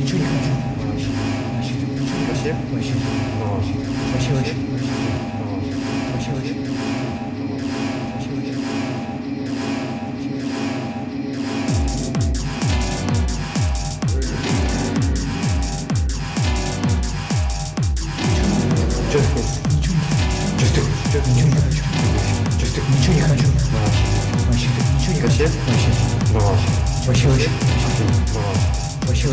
Ничего не хочу. Вообще? Вообще. Вообще, вообще. Вообще, вообще. Свет включить? Давай. Почему? Почему? Давай. Почему?